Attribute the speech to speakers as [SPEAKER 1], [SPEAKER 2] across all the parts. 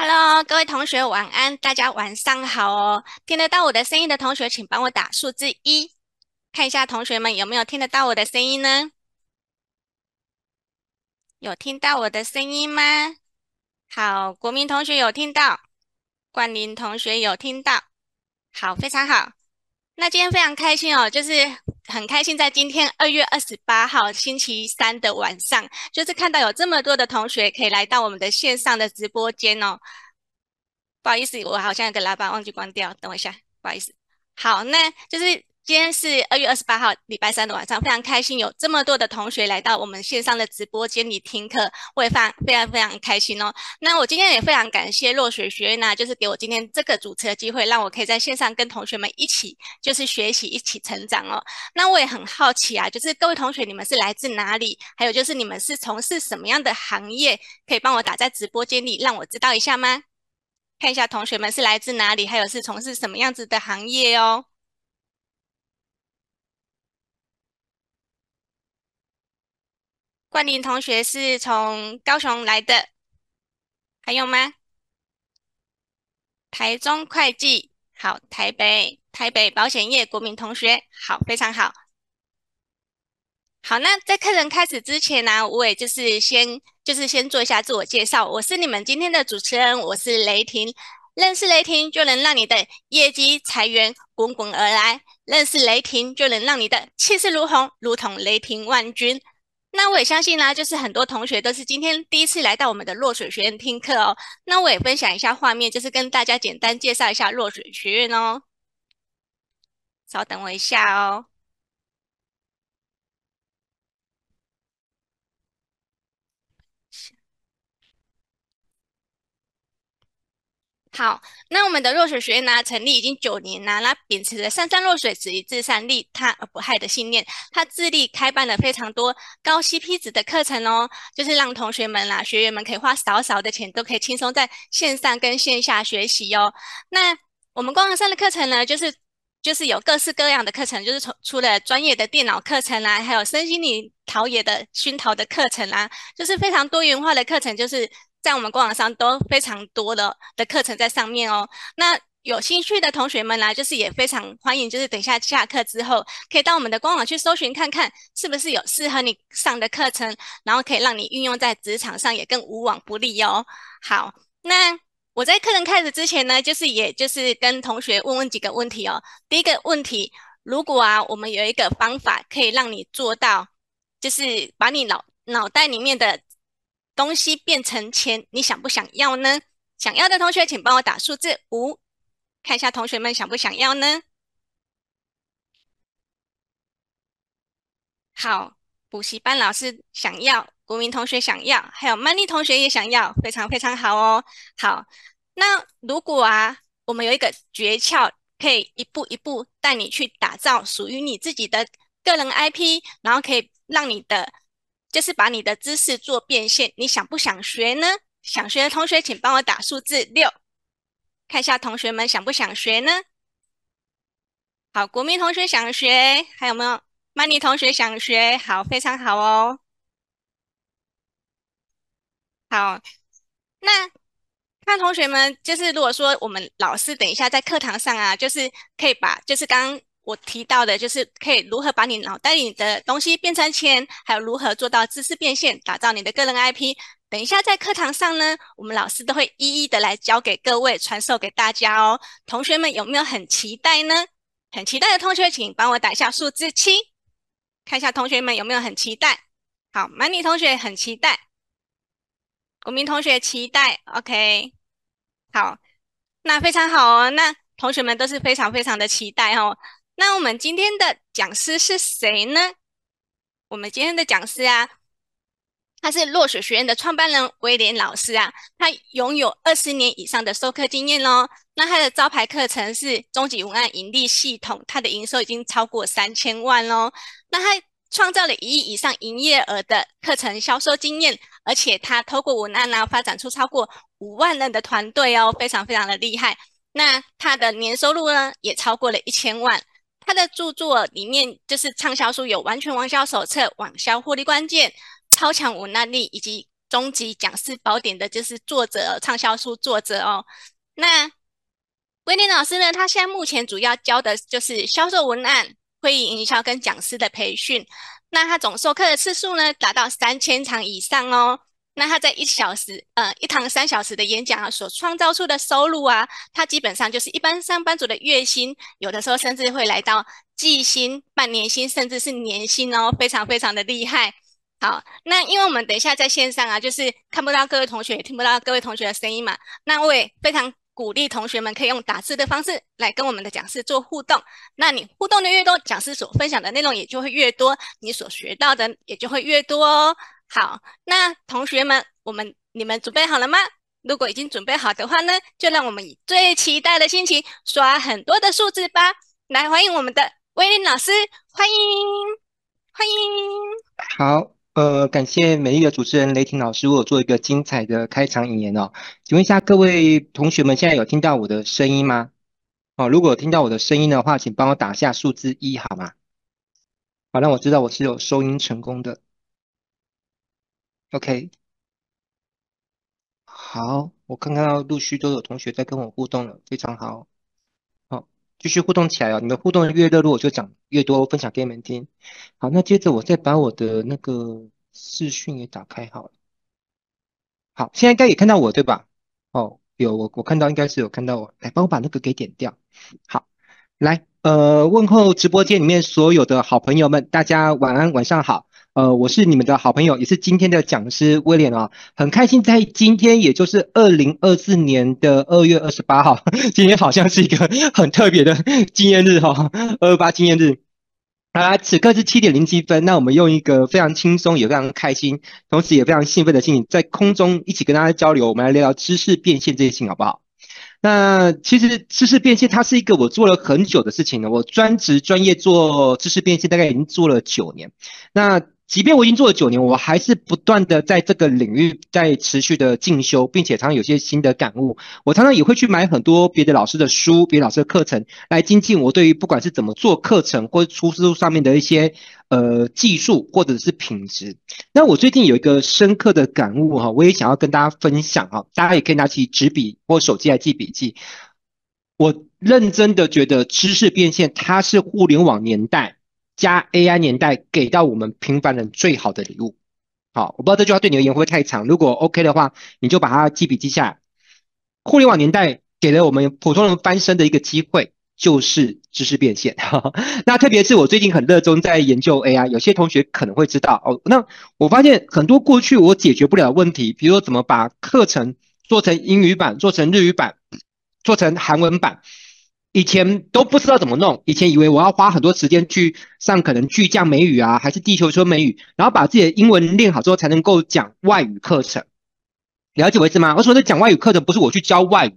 [SPEAKER 1] Hello，各位同学晚安，大家晚上好哦。听得到我的声音的同学，请帮我打数字一，看一下同学们有没有听得到我的声音呢？有听到我的声音吗？好，国民同学有听到，冠霖同学有听到，好，非常好。那今天非常开心哦，就是很开心，在今天二月二十八号星期三的晚上，就是看到有这么多的同学可以来到我们的线上的直播间哦。不好意思，我好像有个喇叭忘记关掉，等我一下，不好意思。好，那就是。今天是二月二十八号，礼拜三的晚上，非常开心有这么多的同学来到我们线上的直播间里听课，我也非常非常非常开心哦。那我今天也非常感谢落水学院呢，就是给我今天这个主持的机会，让我可以在线上跟同学们一起就是学习，一起成长哦。那我也很好奇啊，就是各位同学你们是来自哪里？还有就是你们是从事什么样的行业？可以帮我打在直播间里，让我知道一下吗？看一下同学们是来自哪里，还有是从事什么样子的行业哦。冠霖同学是从高雄来的，还有吗？台中会计，好，台北台北保险业，国民同学，好，非常好。好，那在课程开始之前呢，我也就是先就是先做一下自我介绍，我是你们今天的主持人，我是雷霆。认识雷霆，就能让你的业绩财源滚滚而来；认识雷霆，就能让你的气势如虹，如同雷霆万钧。那我也相信啦，就是很多同学都是今天第一次来到我们的落水学院听课哦。那我也分享一下画面，就是跟大家简单介绍一下落水学院哦。稍等我一下哦。好，那我们的落水学院呢，成立已经九年了，那秉持着上善若水、止于至善、利他而不害的信念，他致力开办了非常多高 CP 值的课程哦，就是让同学们啦、学员们可以花少少的钱，都可以轻松在线上跟线下学习哦。那我们光华山的课程呢，就是就是有各式各样的课程，就是从除了专业的电脑课程啦，还有身心灵陶冶的熏陶的课程啦，就是非常多元化的课程，就是。在我们官网上都非常多的的课程在上面哦。那有兴趣的同学们呢，就是也非常欢迎，就是等一下下课之后，可以到我们的官网去搜寻看看，是不是有适合你上的课程，然后可以让你运用在职场上，也更无往不利哦。好，那我在课程开始之前呢，就是也就是跟同学问问几个问题哦。第一个问题，如果啊，我们有一个方法可以让你做到，就是把你脑脑袋里面的东西变成钱，你想不想要呢？想要的同学，请帮我打数字五，看一下同学们想不想要呢？好，补习班老师想要，国民同学想要，还有 Money 同学也想要，非常非常好哦。好，那如果啊，我们有一个诀窍，可以一步一步带你去打造属于你自己的个人 IP，然后可以让你的。就是把你的知识做变现，你想不想学呢？想学的同学，请帮我打数字六，看一下同学们想不想学呢？好，国民同学想学，还有没有曼妮同学想学？好，非常好哦。好，那看同学们，就是如果说我们老师等一下在课堂上啊，就是可以把，就是刚刚。我提到的就是可以如何把你脑袋里的东西变成钱，还有如何做到知识变现，打造你的个人 IP。等一下在课堂上呢，我们老师都会一一的来教给各位，传授给大家哦。同学们有没有很期待呢？很期待的同学，请帮我打下数字七，看一下同学们有没有很期待。好，Money 同学很期待，国民同学期待，OK。好，那非常好哦。那同学们都是非常非常的期待哦。那我们今天的讲师是谁呢？我们今天的讲师啊，他是落水学院的创办人威廉老师啊，他拥有二十年以上的授课经验哦。那他的招牌课程是终极文案盈利系统，他的营收已经超过三千万哦。那他创造了一亿以上营业额的课程销售经验，而且他透过文案呢，发展出超过五万人的团队哦，非常非常的厉害。那他的年收入呢，也超过了一千万。他的著作里面就是畅销书有《完全网销手册》、《网销获利关键》、《超强文案力》以及终极讲师宝典的就是作者，畅销书作者哦。那威廉老师呢，他现在目前主要教的就是销售文案、会议营销跟讲师的培训。那他总授课的次数呢，达到三千场以上哦。那他在一小时，呃，一堂三小时的演讲啊，所创造出的收入啊，他基本上就是一般上班族的月薪，有的时候甚至会来到季薪、半年薪，甚至是年薪哦，非常非常的厉害。好，那因为我们等一下在线上啊，就是看不到各位同学，也听不到各位同学的声音嘛，那我也非常鼓励同学们可以用打字的方式来跟我们的讲师做互动。那你互动的越多，讲师所分享的内容也就会越多，你所学到的也就会越多哦。好，那同学们，我们你们准备好了吗？如果已经准备好的话呢，就让我们以最期待的心情刷很多的数字吧。来，欢迎我们的威廉老师，欢迎，欢迎。
[SPEAKER 2] 好，呃，感谢美丽的主持人雷霆老师，为我做一个精彩的开场引言哦。请问一下各位同学们，现在有听到我的声音吗？哦，如果听到我的声音的话，请帮我打下数字一好吗？好，让我知道我是有收音成功的。OK，好，我看看到陆续都有同学在跟我互动了，非常好，好，继续互动起来哦。你们互动的越热络，我就讲越多，分享给你们听。好，那接着我再把我的那个视讯也打开好了。好，现在应该也看到我对吧？哦，有我我看到应该是有看到我，来帮我把那个给点掉。好，来，呃，问候直播间里面所有的好朋友们，大家晚安，晚上好。呃，我是你们的好朋友，也是今天的讲师威廉啊，很开心在今天，也就是二零二四年的二月二十八号，今天好像是一个很特别的纪念日哈，二二八纪念日。啊，此刻是七点零七分，那我们用一个非常轻松也非常开心，同时也非常兴奋的心情，在空中一起跟大家交流，我们来聊聊知识变现这些事情，好不好？那其实知识变现它是一个我做了很久的事情了，我专职专业做知识变现，大概已经做了九年。那即便我已经做了九年，我还是不断的在这个领域在持续的进修，并且常常有些新的感悟。我常常也会去买很多别的老师的书、别的老师的课程，来精进我对于不管是怎么做课程或出书上面的一些呃技术或者是品质。那我最近有一个深刻的感悟哈，我也想要跟大家分享哈，大家也可以拿起纸笔或手机来记笔记。我认真的觉得知识变现，它是互联网年代。加 AI 年代给到我们平凡人最好的礼物。好，我不知道这句话对你而言会不会太长，如果 OK 的话，你就把它记笔记下来。互联网年代给了我们普通人翻身的一个机会，就是知识变现。那特别是我最近很热衷在研究 AI，有些同学可能会知道哦。那我发现很多过去我解决不了的问题，比如说怎么把课程做成英语版、做成日语版、做成韩文版。以前都不知道怎么弄，以前以为我要花很多时间去上可能巨匠美语啊，还是地球村美语，然后把自己的英文练好之后才能够讲外语课程。了解我意思吗？我说的讲外语课程不是我去教外语，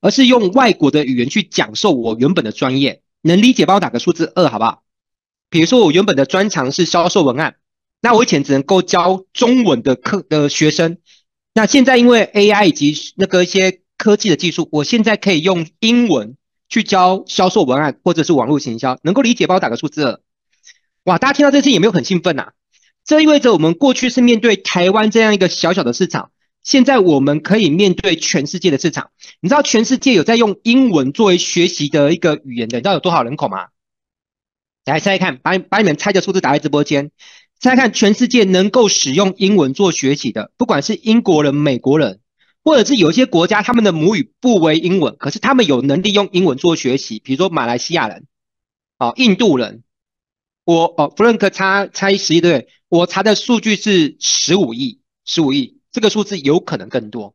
[SPEAKER 2] 而是用外国的语言去讲授我原本的专业。能理解帮我打个数字二好不好？比如说我原本的专长是销售文案，那我以前只能够教中文的课的学生，那现在因为 AI 以及那个一些科技的技术，我现在可以用英文。去教销售文案或者是网络行销，能够理解帮我打个数字二。哇，大家听到这次有没有很兴奋呐？这意味着我们过去是面对台湾这样一个小小的市场，现在我们可以面对全世界的市场。你知道全世界有在用英文作为学习的一个语言的，你知道有多少人口吗？来猜猜看，把把你们猜的数字打在直播间，猜看全世界能够使用英文做学习的，不管是英国人、美国人。或者是有一些国家，他们的母语不为英文，可是他们有能力用英文做学习，比如说马来西亚人，哦，印度人，我哦，Frank 猜猜十亿对？我查的数据是十五亿，十五亿，这个数字有可能更多。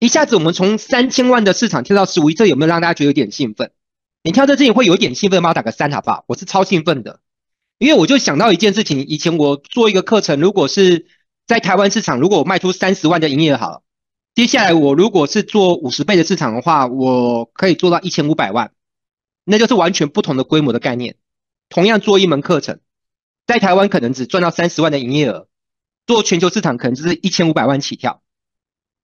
[SPEAKER 2] 一下子我们从三千万的市场跳到十五亿，这有没有让大家觉得有点兴奋？你跳到这里会有点兴奋吗？打个三好不好？我是超兴奋的，因为我就想到一件事情，以前我做一个课程，如果是在台湾市场，如果我卖出三十万的营业额好了。接下来，我如果是做五十倍的市场的话，我可以做到一千五百万，那就是完全不同的规模的概念。同样做一门课程，在台湾可能只赚到三十万的营业额，做全球市场可能就是一千五百万起跳。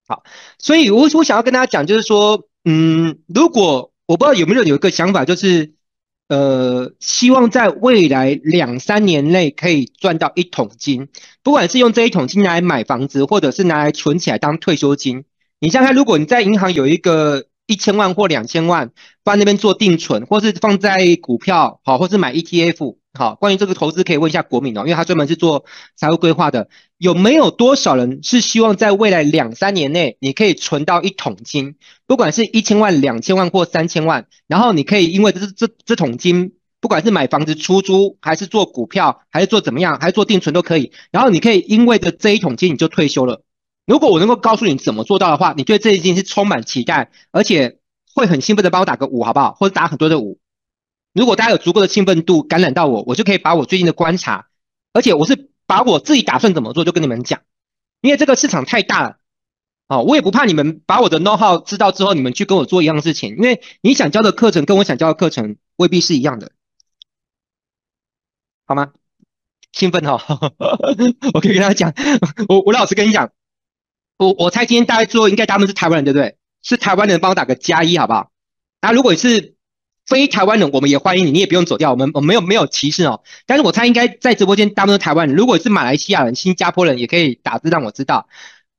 [SPEAKER 2] 好，所以我我想要跟大家讲，就是说，嗯，如果我不知道有没有有一个想法，就是呃，希望在未来两三年内可以赚到一桶金，不管是用这一桶金来买房子，或者是拿来存起来当退休金。你想想，如果你在银行有一个一千万或两千万放在那边做定存，或是放在股票，好，或是买 ETF。好，关于这个投资可以问一下国民哦，因为他专门是做财务规划的。有没有多少人是希望在未来两三年内，你可以存到一桶金，不管是一千万、两千万或三千万，然后你可以因为这这这桶金，不管是买房子出租，还是做股票，还是做怎么样，还是做定存都可以，然后你可以因为的这一桶金你就退休了。如果我能够告诉你怎么做到的话，你对这一件事充满期待，而且会很兴奋的帮我打个五，好不好？或者打很多的五。如果大家有足够的兴奋度感染到我，我就可以把我最近的观察，而且我是把我自己打算怎么做就跟你们讲，因为这个市场太大了，哦，我也不怕你们把我的 know how 知道之后，你们去跟我做一样的事情，因为你想教的课程跟我想教的课程未必是一样的，好吗？兴奋哈、哦，我可以跟大家讲，我我老实跟你讲，我我猜今天大家做应该他们是台湾人对不对？是台湾人帮我打个加一好不好？那如果你是。非台湾人，我们也欢迎你，你也不用走掉。我们我没有没有歧视哦。但是我猜应该在直播间大部分台湾人，如果是马来西亚人、新加坡人，也可以打字让我知道。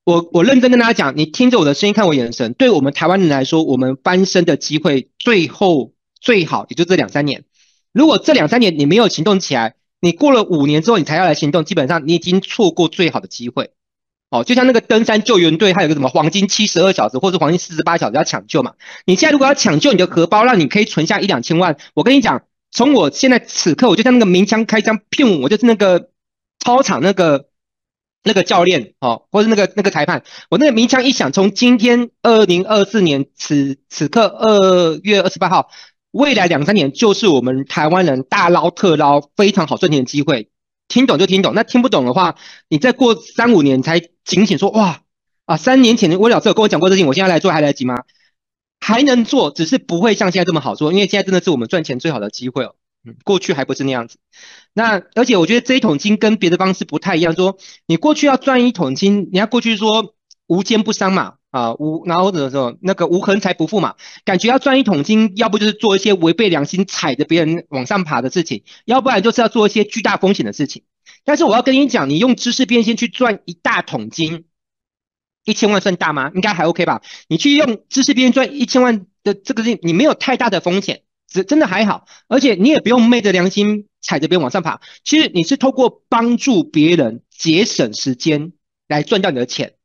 [SPEAKER 2] 我我认真跟大家讲，你听着我的声音，看我眼神，对我们台湾人来说，我们翻身的机会最后最好也就这两三年。如果这两三年你没有行动起来，你过了五年之后你才要来行动，基本上你已经错过最好的机会。哦，就像那个登山救援队，还有个什么黄金七十二小时，或是黄金四十八小时要抢救嘛。你现在如果要抢救你的荷包，让你可以存下一两千万，我跟你讲，从我现在此刻，我就像那个鸣枪开枪，砰，我就是那个操场那个那个教练，哦，或是那个那个裁判，我那个鸣枪一响，从今天二零二四年此此刻二月二十八号，未来两三年就是我们台湾人大捞特捞非常好赚钱的机会。听懂就听懂，那听不懂的话，你再过三五年才警醒说哇啊，三年前我老师有跟我讲过这事情，我现在来做还来得及吗？还能做，只是不会像现在这么好做，因为现在真的是我们赚钱最好的机会哦。嗯，过去还不是那样子。那而且我觉得这一桶金跟别的方式不太一样，说你过去要赚一桶金，你要过去说无奸不商嘛。啊，无然后或者说那个无横财不富嘛，感觉要赚一桶金，要不就是做一些违背良心、踩着别人往上爬的事情，要不然就是要做一些巨大风险的事情。但是我要跟你讲，你用知识变现去赚一大桶金，一千万算大吗？应该还 OK 吧？你去用知识变现赚一千万的这个事情，你没有太大的风险，真真的还好，而且你也不用昧着良心踩着别人往上爬。其实你是透过帮助别人节省时间来赚到你的钱。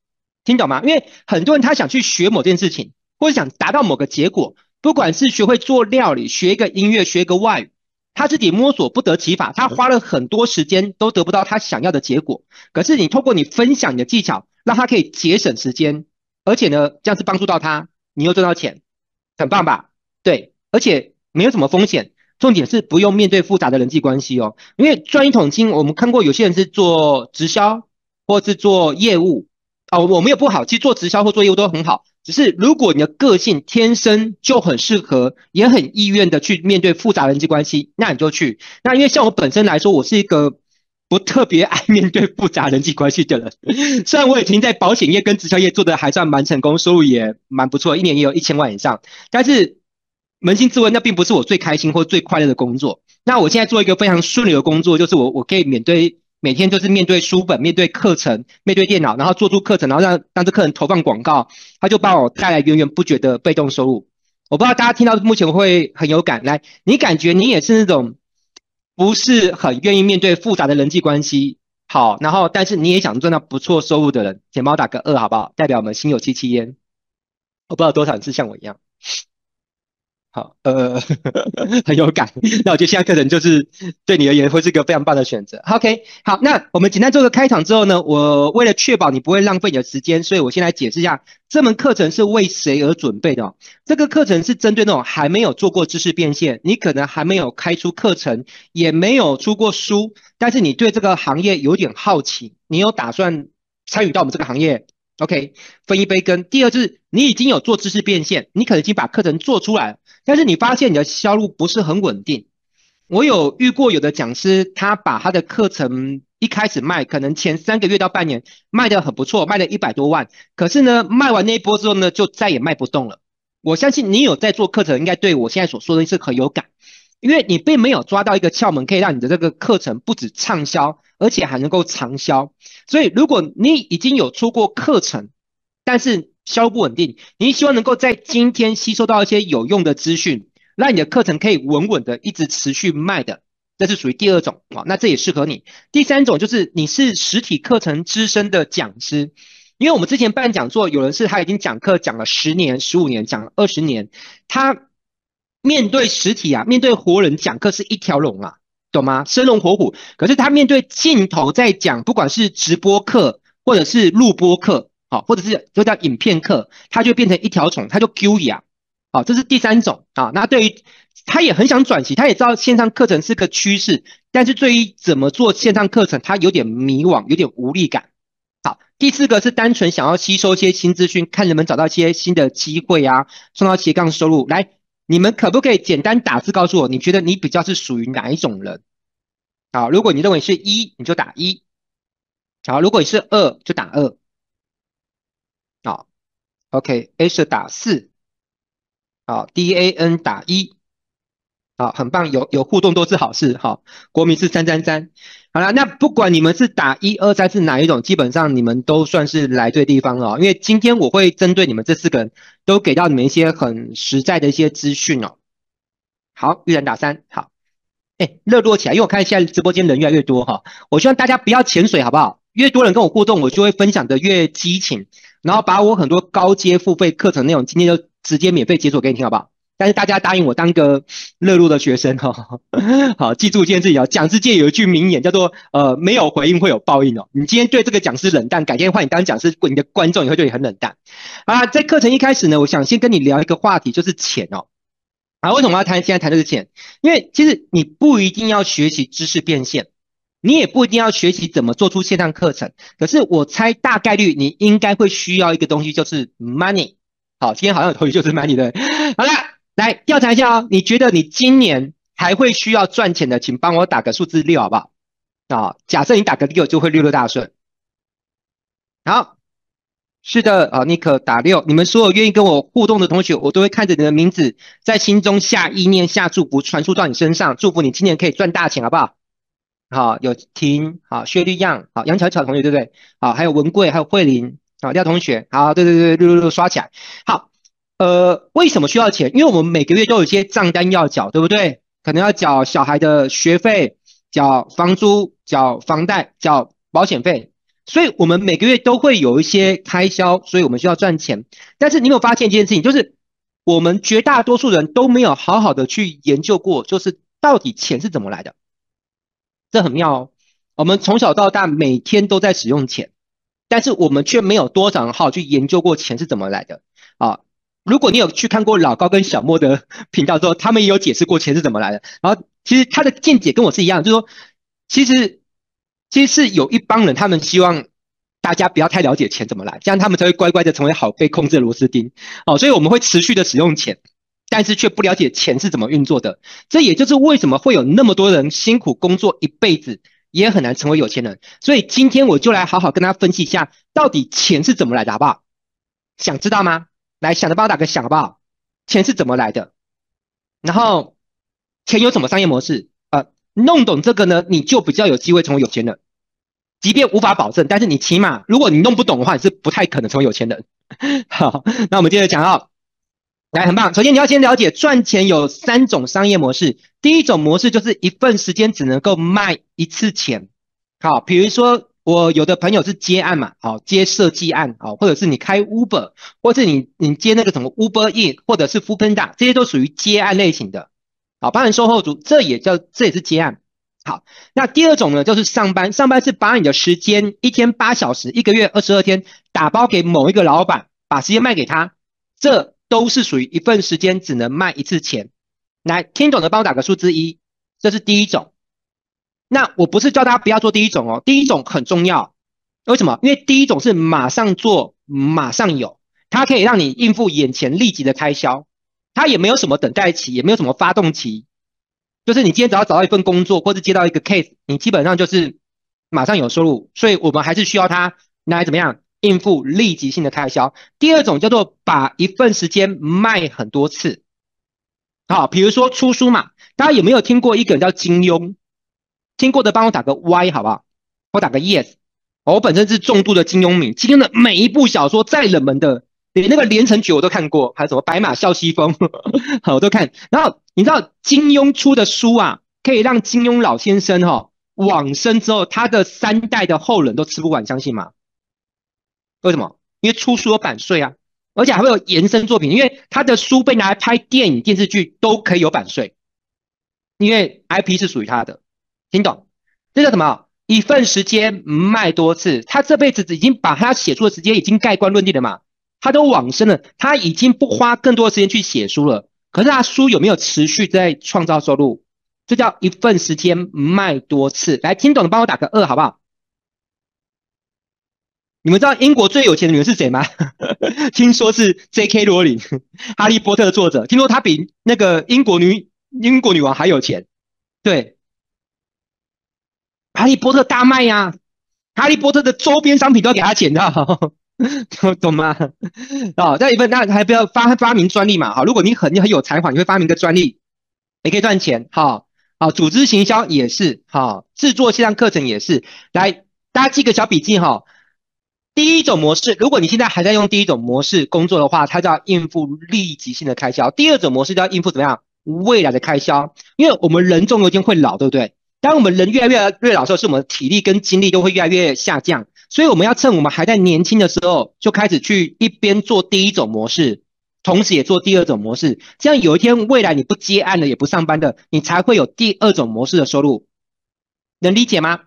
[SPEAKER 2] 听懂吗？因为很多人他想去学某件事情，或者想达到某个结果，不管是学会做料理、学一个音乐、学一个外语，他自己摸索不得其法，他花了很多时间都得不到他想要的结果。可是你透过你分享你的技巧，让他可以节省时间，而且呢，这样子帮助到他，你又赚到钱，很棒吧？对，而且没有什么风险，重点是不用面对复杂的人际关系哦。因为赚一桶金，我们看过有些人是做直销，或是做业务。哦，我没有不好，其实做直销或做业务都很好。只是如果你的个性天生就很适合，也很意愿的去面对复杂人际关系，那你就去。那因为像我本身来说，我是一个不特别爱面对复杂人际关系的人。虽然我已经在保险业跟直销业做的还算蛮成功，收入也蛮不错，一年也有一千万以上。但是扪心自问，那并不是我最开心或最快乐的工作。那我现在做一个非常顺利的工作，就是我我可以面对。每天就是面对书本、面对课程、面对电脑，然后做出课程，然后让让这客人投放广告，他就帮我带来源源不绝的被动收入。我不知道大家听到目前会很有感，来，你感觉你也是那种不是很愿意面对复杂的人际关系，好，然后但是你也想赚到不错收入的人，钱包打个二好不好？代表我们心有戚戚焉。我不知道多少人是像我一样。好，呃，很有感。那我觉得现在课程就是对你而言会是一个非常棒的选择。OK，好，那我们简单做个开场之后呢，我为了确保你不会浪费你的时间，所以我先来解释一下这门课程是为谁而准备的。这个课程是针对那种还没有做过知识变现，你可能还没有开出课程，也没有出过书，但是你对这个行业有点好奇，你有打算参与到我们这个行业。OK，分一杯羹。第二就是你已经有做知识变现，你可能已经把课程做出来了，但是你发现你的销路不是很稳定。我有遇过有的讲师，他把他的课程一开始卖，可能前三个月到半年卖得很不错，卖了一百多万，可是呢，卖完那一波之后呢，就再也卖不动了。我相信你有在做课程，应该对我现在所说的是很有感。因为你并没有抓到一个窍门，可以让你的这个课程不止畅销，而且还能够长销。所以，如果你已经有出过课程，但是销不稳定，你希望能够在今天吸收到一些有用的资讯，让你的课程可以稳稳的一直持续卖的，这是属于第二种啊。那这也适合你。第三种就是你是实体课程资深的讲师。因为我们之前办讲座，有人是他已经讲课讲了十年、十五年，讲了二十年，他面对实体啊，面对活人讲课是一条龙啊，懂吗？生龙活虎。可是他面对镜头在讲，不管是直播课或者是录播课，好，或者是就叫影片课，他就变成一条虫，他就丢呀，好，这是第三种啊。那对于他也很想转型，他也知道线上课程是个趋势，但是对于怎么做线上课程，他有点迷惘，有点无力感。好，第四个是单纯想要吸收一些新资讯，看能不能找到一些新的机会啊，创造斜杠收入。来，你们可不可以简单打字告诉我，你觉得你比较是属于哪一种人？好，如果你认为是一，你就打一。好，如果你是二，就打二。好，OK，A 是打四。好，D A N 打一。好，很棒，有有互动都是好事。好，国民是三三三。好了，那不管你们是打一二三是哪一种，基本上你们都算是来对地方了。因为今天我会针对你们这四个人都给到你们一些很实在的一些资讯哦。好，玉然打三。好，哎，热络起来，因为我看现在直播间人越来越多哈。我希望大家不要潜水，好不好？越多人跟我互动，我就会分享的越激情，然后把我很多高阶付费课程内容，今天就直接免费解锁给你听，好不好？但是大家答应我当个热络的学生哈，好，记住一件事情啊，讲师界有一句名言叫做呃，没有回应会有报应哦。你今天对这个讲师冷淡，改天换你当讲师，你的观众也会对你很冷淡。啊，在课程一开始呢，我想先跟你聊一个话题，就是钱哦。啊，为什么要谈？现在谈的是钱，因为其实你不一定要学习知识变现，你也不一定要学习怎么做出线上课程。可是我猜大概率你应该会需要一个东西，就是 money。好，今天好像有同学就是 money 的。好了。来调查一下哦，你觉得你今年还会需要赚钱的，请帮我打个数字六，好不好？啊，假设你打个六，就会六六大顺。好，是的，啊，尼克打六，你们所有愿意跟我互动的同学，我都会看着你的名字，在心中下意念、下祝福，传输到你身上，祝福你今年可以赚大钱，好不好？好，有婷，好，薛绿样，好，杨巧巧同学，对不对？好，还有文贵，还有慧玲，好，廖同学，好，对对对，六六六刷起来，好。呃，为什么需要钱？因为我们每个月都有一些账单要缴，对不对？可能要缴小孩的学费、缴房租、缴房贷、缴保险费，所以我们每个月都会有一些开销，所以我们需要赚钱。但是你有没有发现一件事情，就是我们绝大多数人都没有好好的去研究过，就是到底钱是怎么来的。这很妙哦，我们从小到大每天都在使用钱，但是我们却没有多少人好去研究过钱是怎么来的啊。如果你有去看过老高跟小莫的频道之后，他们也有解释过钱是怎么来的。然后其实他的见解跟我是一样，就是说，其实其实是有一帮人，他们希望大家不要太了解钱怎么来，这样他们才会乖乖的成为好被控制的螺丝钉。哦，所以我们会持续的使用钱，但是却不了解钱是怎么运作的。这也就是为什么会有那么多人辛苦工作一辈子，也很难成为有钱人。所以今天我就来好好跟大家分析一下，到底钱是怎么来的，好不好？想知道吗？来，想的帮我打个响，好不好？钱是怎么来的？然后钱有什么商业模式？呃，弄懂这个呢，你就比较有机会成为有钱人。即便无法保证，但是你起码，如果你弄不懂的话，你是不太可能成为有钱人。好，那我们接着讲啊。来，很棒。首先你要先了解赚钱有三种商业模式。第一种模式就是一份时间只能够卖一次钱。好，比如说。我有的朋友是接案嘛，好，接设计案，好，或者是你开 Uber，或者是你你接那个什么 Uber Eats，或者是 Foodpanda，这些都属于接案类型的，好，包含售后组，这也叫这也是接案。好，那第二种呢，就是上班，上班是把你的时间一天八小时，一个月二十二天打包给某一个老板，把时间卖给他，这都是属于一份时间只能卖一次钱。来，听懂的帮我打个数字一，这是第一种。那我不是叫大家不要做第一种哦，第一种很重要，为什么？因为第一种是马上做，马上有，它可以让你应付眼前立即的开销，它也没有什么等待期，也没有什么发动期，就是你今天只要找到一份工作，或者接到一个 case，你基本上就是马上有收入，所以我们还是需要它来怎么样应付立即性的开销。第二种叫做把一份时间卖很多次。好，比如说出书嘛，大家有没有听过一个人叫金庸？听过的帮我打个 Y 好不好？我打个 Yes。我本身是重度的金庸迷，金庸的每一部小说再冷门的，连那个《连城诀》我都看过，还有什么《白马啸西风》，我都看。然后你知道金庸出的书啊，可以让金庸老先生哈、哦、往生之后，他的三代的后人都吃不完，相信吗？为什么？因为出书有版税啊，而且还会有延伸作品，因为他的书被拿来拍电影、电视剧都可以有版税，因为 IP 是属于他的，听懂？这叫什么？一份时间卖多次，他这辈子已经把他写书的时间已经盖棺论定了嘛？他都往生了，他已经不花更多的时间去写书了。可是他书有没有持续在创造收入？这叫一份时间卖多次。来，听懂的帮我打个二，好不好？你们知道英国最有钱的女人是谁吗？听说是 J.K. 罗琳，哈利波特的作者。听说她比那个英国女英国女王还有钱。对。哈利波特大卖呀、啊！哈利波特的周边商品都要给他钱的，懂吗？哦，再一份，那还不要发发明专利嘛？好，如果你很你很有才华，你会发明个专利，也可以赚钱。好，好，组织行销也是，好，制作线上课程也是。来，大家记个小笔记哈。第一种模式，如果你现在还在用第一种模式工作的话，它叫应付立即性的开销；第二种模式叫应付怎么样未来的开销，因为我们人终有一天会老，对不对？当我们人越来越越老的时候，是我们体力跟精力都会越来越下降，所以我们要趁我们还在年轻的时候，就开始去一边做第一种模式，同时也做第二种模式。这样有一天未来你不接案了，也不上班的，你才会有第二种模式的收入。能理解吗？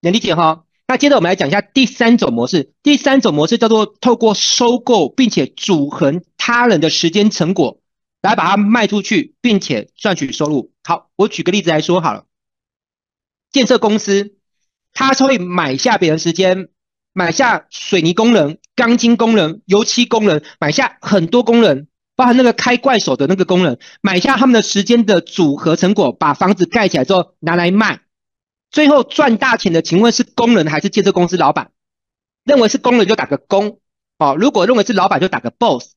[SPEAKER 2] 能理解哈？那接着我们来讲一下第三种模式。第三种模式叫做透过收购并且组合他人的时间成果，来把它卖出去，并且赚取收入。好，我举个例子来说好了。建设公司，他会买下别人时间，买下水泥工人、钢筋工人、油漆工人，买下很多工人，包含那个开怪手的那个工人，买下他们的时间的组合成果，把房子盖起来之后拿来卖，最后赚大钱的，请问是工人还是建设公司老板？认为是工人就打个工，哦，如果认为是老板就打个 boss。